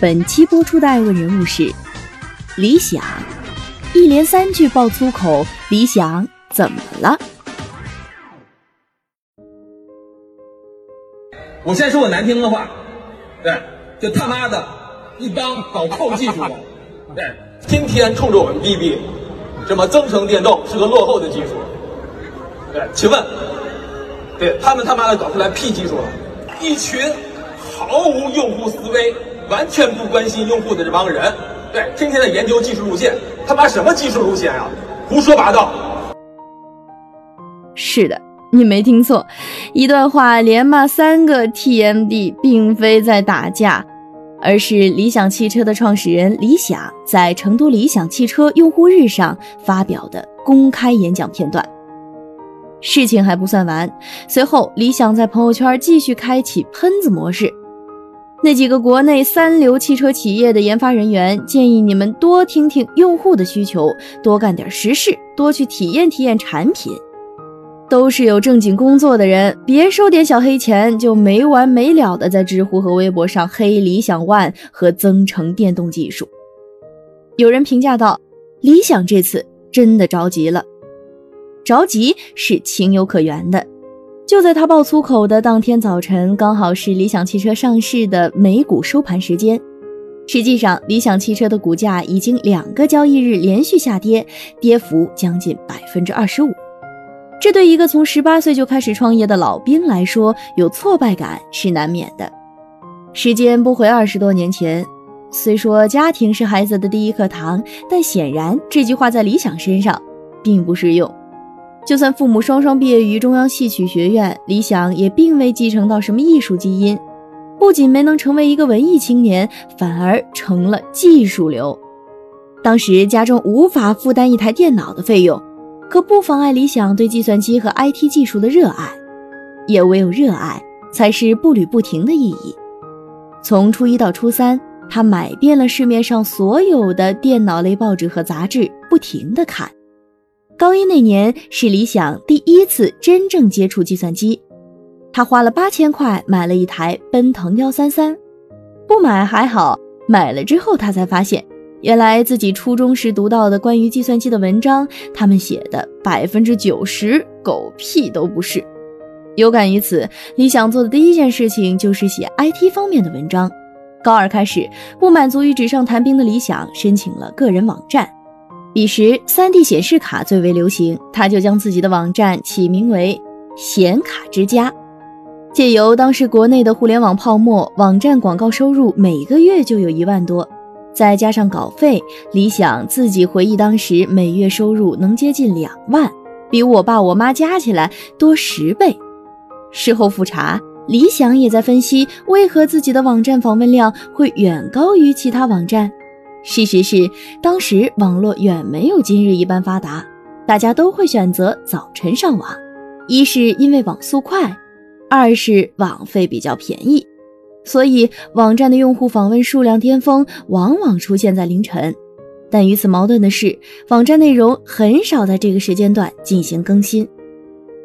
本期播出的爱问人物是李想，一连三句爆粗口，李想怎么了？我先说我难听的话，对，就他妈的一帮搞扣技术的，对，天天冲着我们逼逼，什么增程电动是个落后的技术，对，请问，对他们他妈的搞出来屁技术了，一群毫无用户思维。完全不关心用户的这帮人，对，天天在研究技术路线，他妈什么技术路线啊？胡说八道！是的，你没听错，一段话连骂三个 TMD，并非在打架，而是理想汽车的创始人李想在成都理想汽车用户日上发表的公开演讲片段。事情还不算完，随后李想在朋友圈继续开启喷子模式。那几个国内三流汽车企业的研发人员建议你们多听听用户的需求，多干点实事，多去体验体验产品。都是有正经工作的人，别收点小黑钱就没完没了的在知乎和微博上黑理想 ONE 和增程电动技术。有人评价道：“理想这次真的着急了，着急是情有可原的。”就在他爆粗口的当天早晨，刚好是理想汽车上市的美股收盘时间。实际上，理想汽车的股价已经两个交易日连续下跌，跌幅将近百分之二十五。这对一个从十八岁就开始创业的老兵来说，有挫败感是难免的。时间拨回二十多年前，虽说家庭是孩子的第一课堂，但显然这句话在理想身上并不适用。就算父母双双毕业于中央戏曲学院，李想也并未继承到什么艺术基因，不仅没能成为一个文艺青年，反而成了技术流。当时家中无法负担一台电脑的费用，可不妨碍李想对计算机和 IT 技术的热爱。也唯有热爱，才是步履不停的意义。从初一到初三，他买遍了市面上所有的电脑类报纸和杂志，不停地看。高一那年是李想第一次真正接触计算机，他花了八千块买了一台奔腾幺三三，不买还好，买了之后他才发现，原来自己初中时读到的关于计算机的文章，他们写的百分之九十狗屁都不是。有感于此，李想做的第一件事情就是写 IT 方面的文章。高二开始，不满足于纸上谈兵的理想，申请了个人网站。彼时，3D 显示卡最为流行，他就将自己的网站起名为“显卡之家”。借由当时国内的互联网泡沫，网站广告收入每个月就有一万多，再加上稿费，李想自己回忆当时每月收入能接近两万，比我爸我妈加起来多十倍。事后复查，李想也在分析为何自己的网站访问量会远高于其他网站。事实是，当时网络远没有今日一般发达，大家都会选择早晨上网，一是因为网速快，二是网费比较便宜，所以网站的用户访问数量巅峰往往出现在凌晨。但与此矛盾的是，网站内容很少在这个时间段进行更新。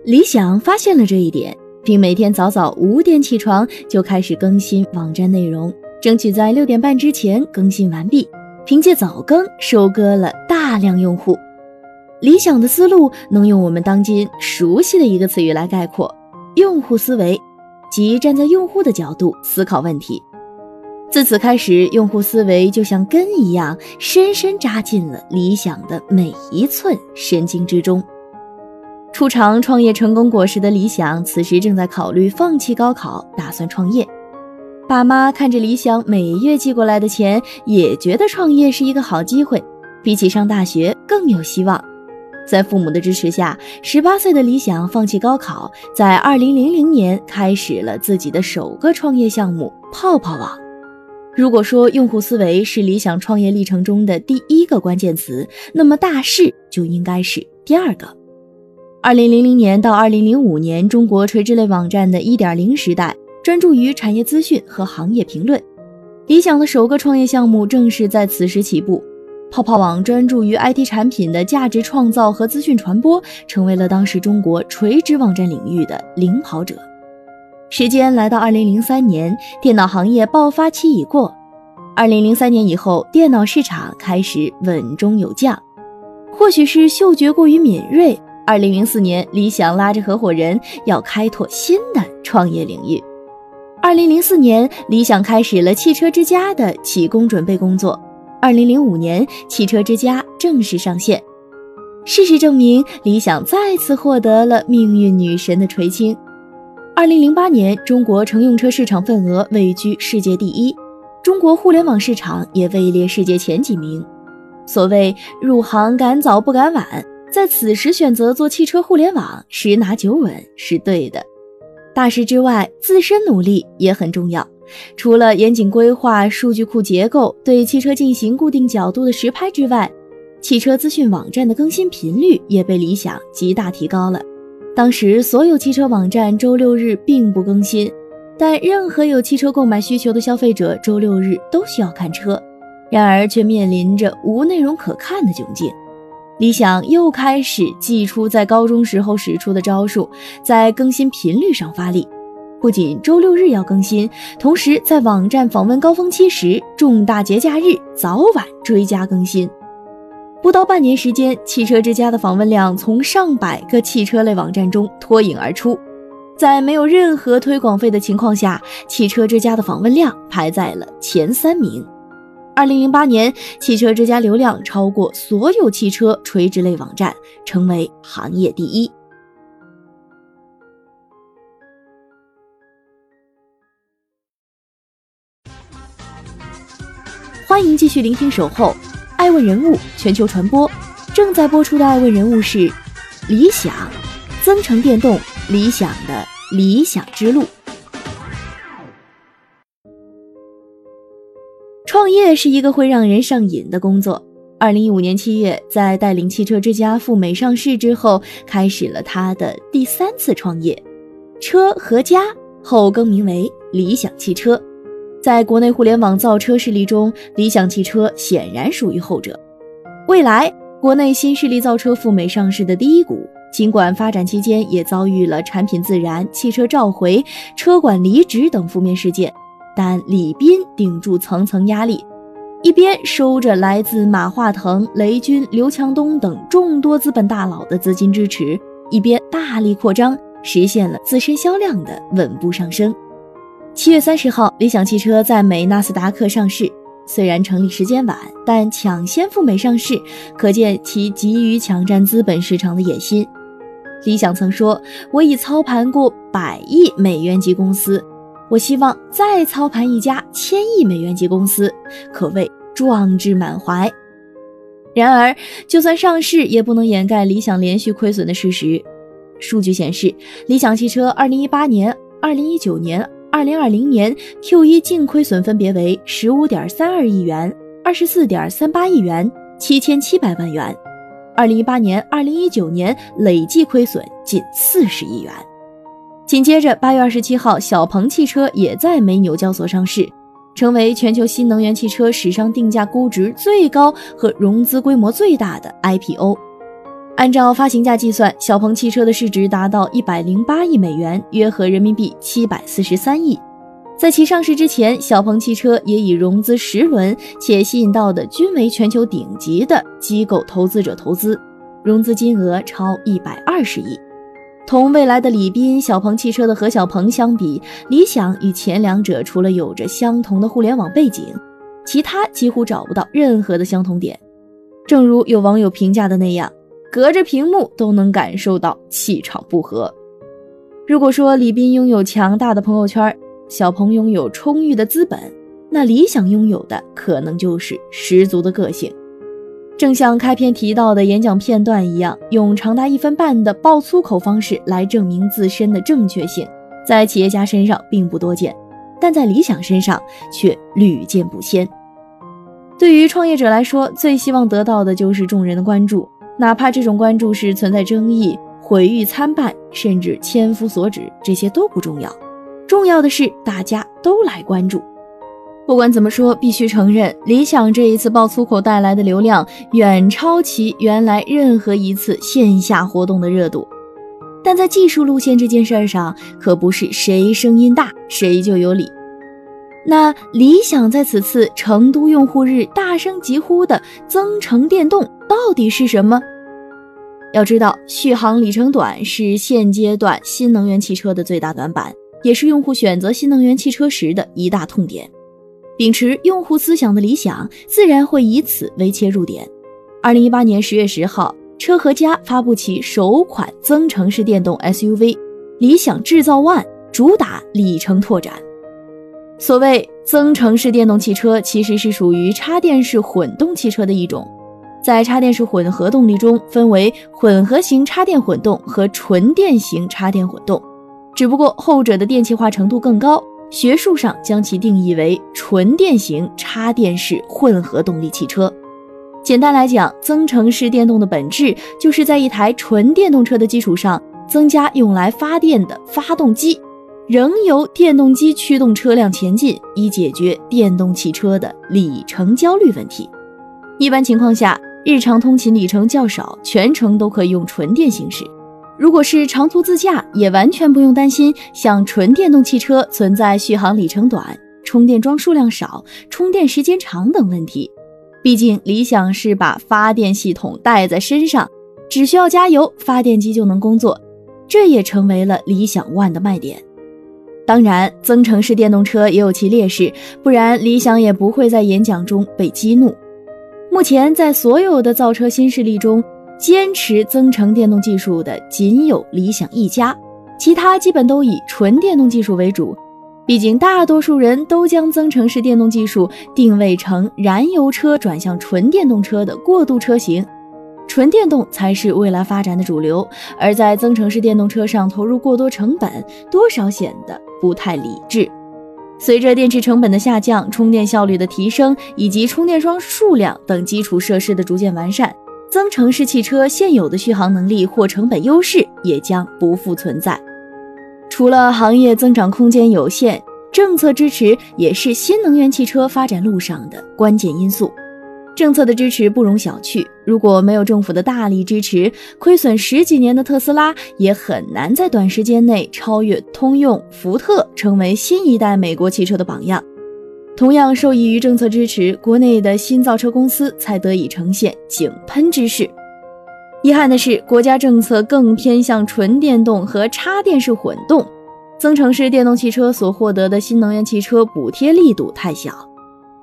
理想发现了这一点，并每天早早五点起床就开始更新网站内容，争取在六点半之前更新完毕。凭借早更收割了大量用户，理想的思路能用我们当今熟悉的一个词语来概括：用户思维，即站在用户的角度思考问题。自此开始，用户思维就像根一样，深深扎进了理想的每一寸神经之中。初尝创业成功果实的理想，此时正在考虑放弃高考，打算创业。爸妈看着李想每月寄过来的钱，也觉得创业是一个好机会，比起上大学更有希望。在父母的支持下，十八岁的李想放弃高考，在二零零零年开始了自己的首个创业项目——泡泡网。如果说用户思维是理想创业历程中的第一个关键词，那么大势就应该是第二个。二零零零年到二零零五年，中国垂直类网站的一点零时代，专注于产业资讯和行业评论。理想的首个创业项目正是在此时起步。泡泡网专注于 IT 产品的价值创造和资讯传播，成为了当时中国垂直网站领域的领跑者。时间来到二零零三年，电脑行业爆发期已过。二零零三年以后，电脑市场开始稳中有降，或许是嗅觉过于敏锐。二零零四年，理想拉着合伙人要开拓新的创业领域。二零零四年，理想开始了汽车之家的启工准备工作。二零零五年，汽车之家正式上线。事实证明，理想再次获得了命运女神的垂青。二零零八年，中国乘用车市场份额位居世界第一，中国互联网市场也位列世界前几名。所谓入行赶早不赶晚。在此时选择做汽车互联网，十拿九稳是对的。大师之外，自身努力也很重要。除了严谨规划数据库结构，对汽车进行固定角度的实拍之外，汽车资讯网站的更新频率也被理想极大提高了。当时所有汽车网站周六日并不更新，但任何有汽车购买需求的消费者周六日都需要看车，然而却面临着无内容可看的窘境。理想又开始祭出在高中时候使出的招数，在更新频率上发力，不仅周六日要更新，同时在网站访问高峰期时、重大节假日早晚追加更新。不到半年时间，汽车之家的访问量从上百个汽车类网站中脱颖而出，在没有任何推广费的情况下，汽车之家的访问量排在了前三名。二零零八年，汽车之家流量超过所有汽车垂直类网站，成为行业第一。欢迎继续聆听《守候》，爱问人物全球传播，正在播出的爱问人物是理想，增程电动，理想的理想之路。创业是一个会让人上瘾的工作。二零一五年七月，在带领汽车之家赴美上市之后，开始了他的第三次创业。车和家后更名为理想汽车。在国内互联网造车势力中，理想汽车显然属于后者。未来国内新势力造车赴美上市的第一股，尽管发展期间也遭遇了产品自燃、汽车召回、车管离职等负面事件。但李斌顶住层层压力，一边收着来自马化腾、雷军、刘强东等众多资本大佬的资金支持，一边大力扩张，实现了自身销量的稳步上升。七月三十号，理想汽车在美纳斯达克上市。虽然成立时间晚，但抢先赴美上市，可见其急于抢占资本市场的野心。理想曾说：“我已操盘过百亿美元级公司。”我希望再操盘一家千亿美元级公司，可谓壮志满怀。然而，就算上市，也不能掩盖理想连续亏损的事实。数据显示，理想汽车2018年、2019年、2020年 Q1 净亏损分别为15.32亿元、24.38亿元、7700万元。2018年、2019年累计亏损近40亿元。紧接着，八月二十七号，小鹏汽车也在美纽交所上市，成为全球新能源汽车史上定价估值最高和融资规模最大的 IPO。按照发行价计算，小鹏汽车的市值达到一百零八亿美元，约合人民币七百四十三亿。在其上市之前，小鹏汽车也已融资十轮，且吸引到的均为全球顶级的机构投资者投资，融资金额超一百二十亿。同未来的李斌、小鹏汽车的何小鹏相比，理想与前两者除了有着相同的互联网背景，其他几乎找不到任何的相同点。正如有网友评价的那样，隔着屏幕都能感受到气场不合。如果说李斌拥有强大的朋友圈，小鹏拥有充裕的资本，那理想拥有的可能就是十足的个性。正像开篇提到的演讲片段一样，用长达一分半的爆粗口方式来证明自身的正确性，在企业家身上并不多见。但在理想身上却屡见不鲜。对于创业者来说，最希望得到的就是众人的关注，哪怕这种关注是存在争议、毁誉参半，甚至千夫所指，这些都不重要。重要的是大家都来关注。不管怎么说，必须承认，理想这一次爆粗口带来的流量远超其原来任何一次线下活动的热度。但在技术路线这件事上，可不是谁声音大谁就有理。那理想在此次成都用户日大声疾呼的增程电动到底是什么？要知道，续航里程短是现阶段新能源汽车的最大短板，也是用户选择新能源汽车时的一大痛点。秉持用户思想的理想，自然会以此为切入点。二零一八年十月十号，车和家发布其首款增程式电动 SUV 理想制造 ONE，主打里程拓展。所谓增程式电动汽车，其实是属于插电式混动汽车的一种。在插电式混合动力中，分为混合型插电混动和纯电型插电混动，只不过后者的电气化程度更高。学术上将其定义为纯电型插电式混合动力汽车。简单来讲，增程式电动的本质就是在一台纯电动车的基础上，增加用来发电的发动机，仍由电动机驱动车辆前进，以解决电动汽车的里程焦虑问题。一般情况下，日常通勤里程较少，全程都可以用纯电行驶。如果是长途自驾，也完全不用担心像纯电动汽车存在续航里程短、充电桩数量少、充电时间长等问题。毕竟理想是把发电系统带在身上，只需要加油，发电机就能工作，这也成为了理想 ONE 的卖点。当然，增程式电动车也有其劣势，不然理想也不会在演讲中被激怒。目前在所有的造车新势力中，坚持增程电动技术的仅有理想一家，其他基本都以纯电动技术为主。毕竟大多数人都将增程式电动技术定位成燃油车转向纯电动车的过渡车型，纯电动才是未来发展的主流。而在增程式电动车上投入过多成本，多少显得不太理智。随着电池成本的下降、充电效率的提升以及充电桩数量等基础设施的逐渐完善。增程式汽车现有的续航能力或成本优势也将不复存在。除了行业增长空间有限，政策支持也是新能源汽车发展路上的关键因素。政策的支持不容小觑，如果没有政府的大力支持，亏损十几年的特斯拉也很难在短时间内超越通用、福特，成为新一代美国汽车的榜样。同样受益于政策支持，国内的新造车公司才得以呈现井喷之势。遗憾的是，国家政策更偏向纯电动和插电式混动，增程式电动汽车所获得的新能源汽车补贴力度太小。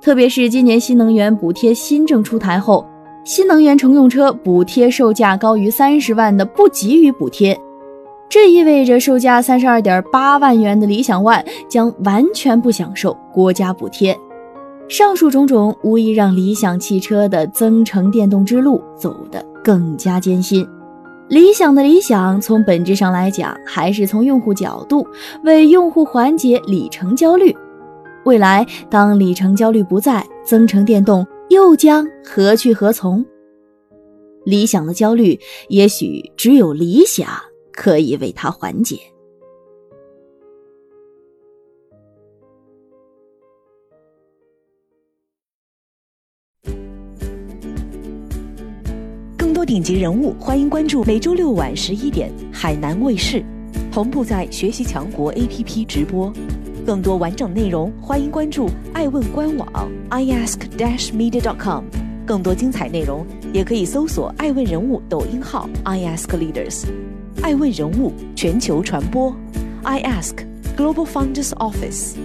特别是今年新能源补贴新政出台后，新能源乘用车补贴售价高于三十万的不给予补贴。这意味着售价三十二点八万元的理想 ONE 将完全不享受国家补贴。上述种种无疑让理想汽车的增程电动之路走得更加艰辛。理想的理想，从本质上来讲，还是从用户角度为用户缓解里程焦虑。未来当里程焦虑不在，增程电动又将何去何从？理想的焦虑，也许只有理想。可以为他缓解。更多顶级人物，欢迎关注每周六晚十一点海南卫视，同步在学习强国 APP 直播。更多完整内容，欢迎关注爱问官网 iask-media.com。更多精彩内容，也可以搜索爱问人物抖音号 iaskleaders。爱问人物全球传播，I ask Global Founders Office。